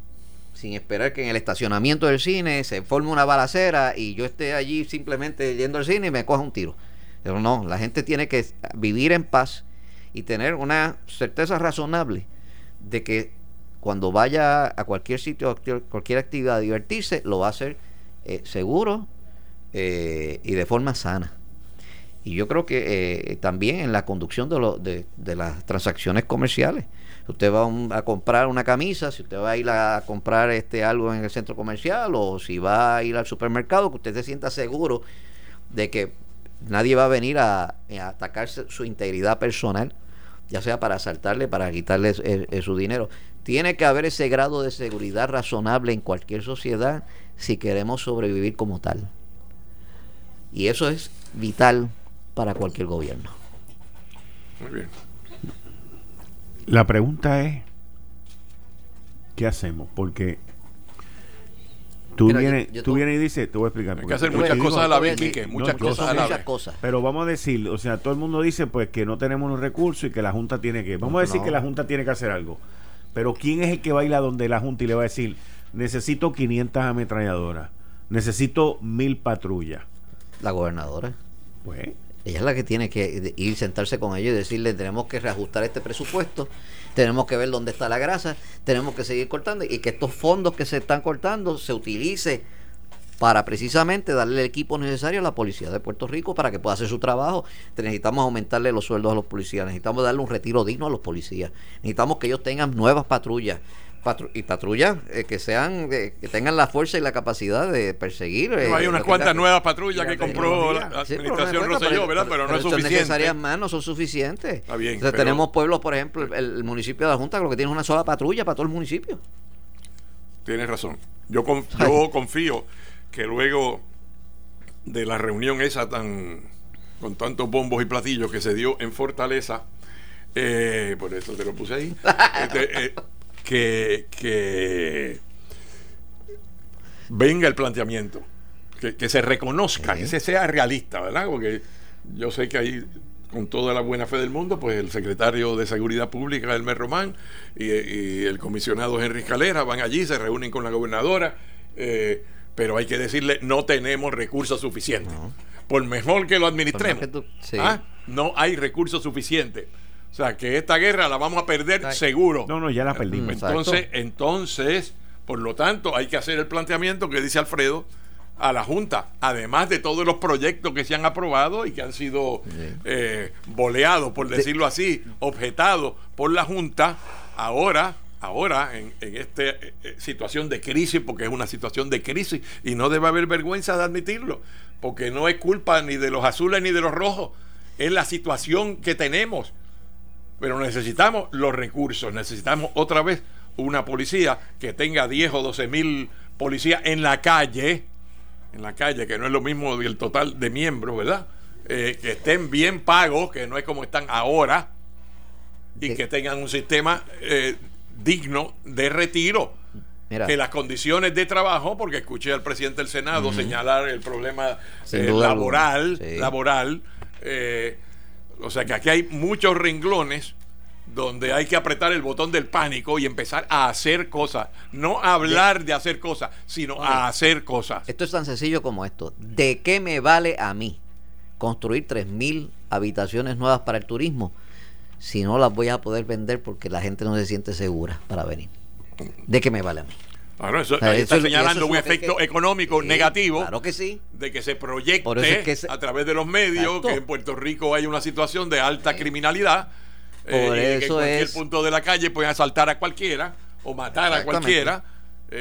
sin esperar que en el estacionamiento del cine se forme una balacera y yo esté allí simplemente yendo al cine y me coja un tiro. Pero no, la gente tiene que vivir en paz y tener una certeza razonable de que cuando vaya a cualquier sitio, cualquier actividad a divertirse, lo va a hacer eh, seguro eh, y de forma sana. Y yo creo que eh, también en la conducción de, de las transacciones comerciales usted va a comprar una camisa, si usted va a ir a comprar este algo en el centro comercial o si va a ir al supermercado, que usted se sienta seguro de que nadie va a venir a, atacar su integridad personal, ya sea para asaltarle, para quitarle su dinero. Tiene que haber ese grado de seguridad razonable en cualquier sociedad si queremos sobrevivir como tal. Y eso es vital para cualquier gobierno. Muy bien. La pregunta es, ¿qué hacemos? Porque tú, vienes, tú vienes y dices, te voy a explicar. Hay que hacer muchas cosas a la vez, muchas cosas a la vez. Pero vamos a decir, o sea, todo el mundo dice pues que no tenemos los recursos y que la Junta tiene que... Vamos a decir que la Junta tiene que hacer algo. Pero ¿quién es el que va a ir a donde la Junta y le va a decir, necesito 500 ametralladoras, necesito mil patrullas? La gobernadora. Pues ella es la que tiene que ir, sentarse con ellos y decirle, tenemos que reajustar este presupuesto, tenemos que ver dónde está la grasa, tenemos que seguir cortando y que estos fondos que se están cortando se utilice para precisamente darle el equipo necesario a la policía de Puerto Rico para que pueda hacer su trabajo. Necesitamos aumentarle los sueldos a los policías, necesitamos darle un retiro digno a los policías, necesitamos que ellos tengan nuevas patrullas, y patrullas eh, que sean que tengan la fuerza y la capacidad de perseguir. Eh, hay unas cuantas nuevas patrullas que compró la administración Rosselló, ¿verdad? Pero, no es suficiente. necesarias más, no son suficientes. tenemos pueblos, por ejemplo, el, municipio de la Junta, que lo que tiene es una sola patrulla para todo el municipio. Tienes razón. Yo, [LAUGHS] yo confío que luego de la reunión esa tan con tantos bombos y platillos que se dio en Fortaleza, eh, por eso te lo puse ahí. [LAUGHS] Este, que, venga el planteamiento, que, se reconozca, que se sea realista, ¿verdad? Porque yo sé que hay con toda la buena fe del mundo, pues el secretario de Seguridad Pública, Elmer Román, y, el comisionado Henry Calera van allí, se reúnen con la gobernadora, eh, pero hay que decirle, no tenemos recursos suficientes. Por mejor que lo administremos, ¿ah? no hay recursos suficientes. O sea, que esta guerra la vamos a perder seguro. No, no, ya la perdimos. Entonces, entonces, por lo tanto, hay que hacer el planteamiento que dice Alfredo a la Junta, además de todos los proyectos que se han aprobado y que han sido eh, boleados, por decirlo así, objetados por la Junta, ahora ahora en, esta eh, eh, situación de crisis, porque es una situación de crisis y no debe haber vergüenza de admitirlo, porque no es culpa ni de los azules ni de los rojos, es la situación que tenemos pero necesitamos los recursos, necesitamos otra vez una policía que tenga 10 o 12 mil policías en la calle, en la calle, que no es lo mismo del total de miembros, ¿verdad? Eh, que estén bien pagos, que no es como están ahora, y que tengan un sistema eh, digno de retiro. Que las condiciones de trabajo, porque escuché al presidente del Senado señalar el problema eh, laboral, laboral, o sea que aquí hay muchos renglones donde hay que apretar el botón del pánico y empezar a hacer cosas. No hablar de hacer cosas, sino a hacer cosas. Esto es tan sencillo como esto. ¿De qué me vale a mí construir 3.000 habitaciones nuevas para el turismo si no las voy a poder vender porque la gente no se siente segura para venir? ¿De qué me vale a mí? Bueno, eso, está señalando un efecto económico negativo claro que sí. de que se proyecte a través de los medios que en Puerto Rico hay una situación de alta criminalidad eh, por eso que en cualquier punto de la calle pueden asaltar a cualquiera o matar a cualquiera.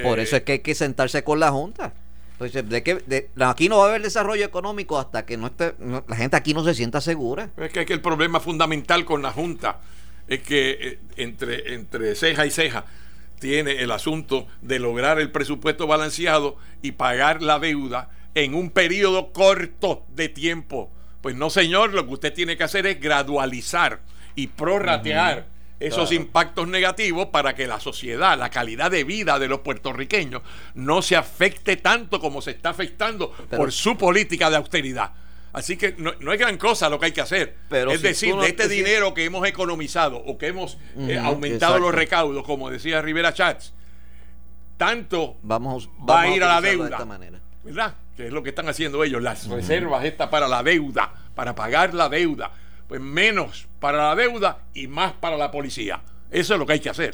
por eso es que hay que sentarse con la Junta. Pues, de que aquí no va a haber desarrollo económico hasta que no esté, la gente aquí no se sienta segura. Es que, el problema fundamental con la Junta es que eh, entre, entre ceja y ceja tiene el asunto de lograr el presupuesto balanceado y pagar la deuda en un periodo corto de tiempo. Pues no, señor, lo que usted tiene que hacer es gradualizar y prorratear esos impactos negativos para que la sociedad, la calidad de vida de los puertorriqueños no se afecte tanto como se está afectando por su política de austeridad. Así que no, es gran cosa lo que hay que hacer. es decir, de este dinero que hemos economizado o que hemos eh, aumentado los recaudos, como decía Rivera Chats, tanto vamos, va a ir a la deuda. De esta manera. ¿Verdad? Que es lo que están haciendo ellos, las reservas estas para la deuda, para pagar la deuda. Pues menos para la deuda y más para la policía. Eso es lo que hay que hacer.